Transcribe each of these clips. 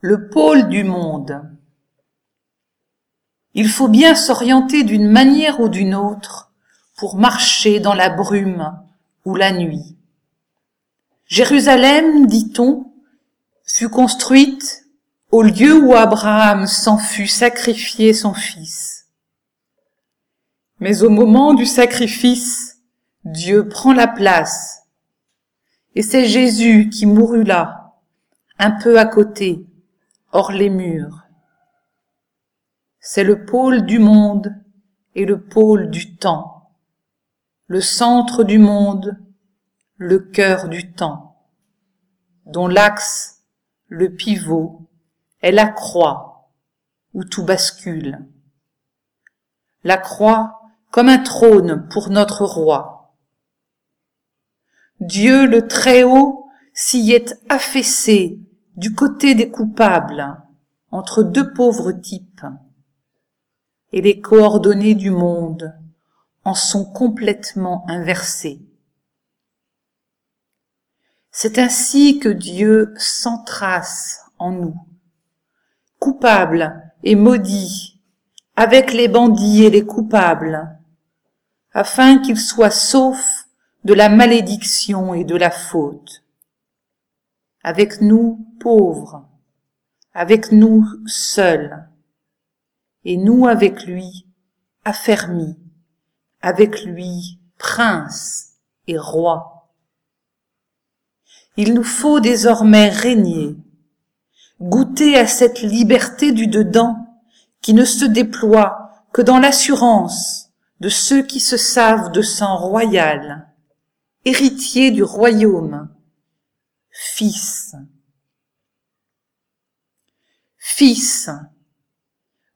le pôle du monde. Il faut bien s'orienter d'une manière ou d'une autre pour marcher dans la brume ou la nuit. Jérusalem, dit-on, fut construite au lieu où Abraham s'en fut sacrifier son fils. Mais au moment du sacrifice, Dieu prend la place. Et c'est Jésus qui mourut là, un peu à côté, hors les murs. C'est le pôle du monde et le pôle du temps, le centre du monde, le cœur du temps, dont l'axe, le pivot, est la croix où tout bascule. La croix comme un trône pour notre roi. Dieu le Très-Haut s'y est affaissé du côté des coupables, entre deux pauvres types, et les coordonnées du monde en sont complètement inversées. C'est ainsi que Dieu s'entrace en nous, coupable et maudit, avec les bandits et les coupables, afin qu'ils soient saufs de la malédiction et de la faute avec nous pauvres, avec nous seuls, et nous avec lui affermis, avec lui prince et roi. Il nous faut désormais régner, goûter à cette liberté du dedans qui ne se déploie que dans l'assurance de ceux qui se savent de sang royal, héritiers du royaume, Fils. Fils,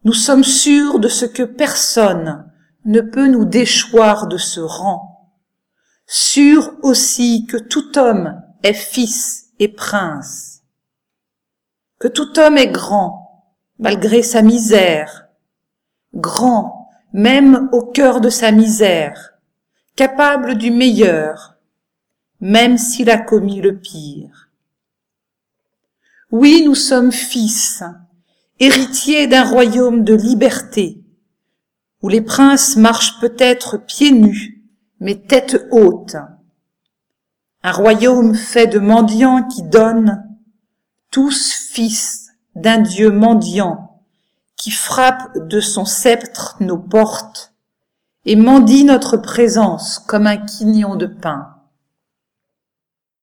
nous sommes sûrs de ce que personne ne peut nous déchoir de ce rang, sûrs aussi que tout homme est fils et prince, que tout homme est grand malgré sa misère, grand même au cœur de sa misère, capable du meilleur, même s'il a commis le pire. Oui, nous sommes fils, héritiers d'un royaume de liberté, où les princes marchent peut-être pieds nus, mais tête haute. Un royaume fait de mendiants qui donnent, tous fils d'un Dieu mendiant, qui frappe de son sceptre nos portes et mendie notre présence comme un quignon de pain.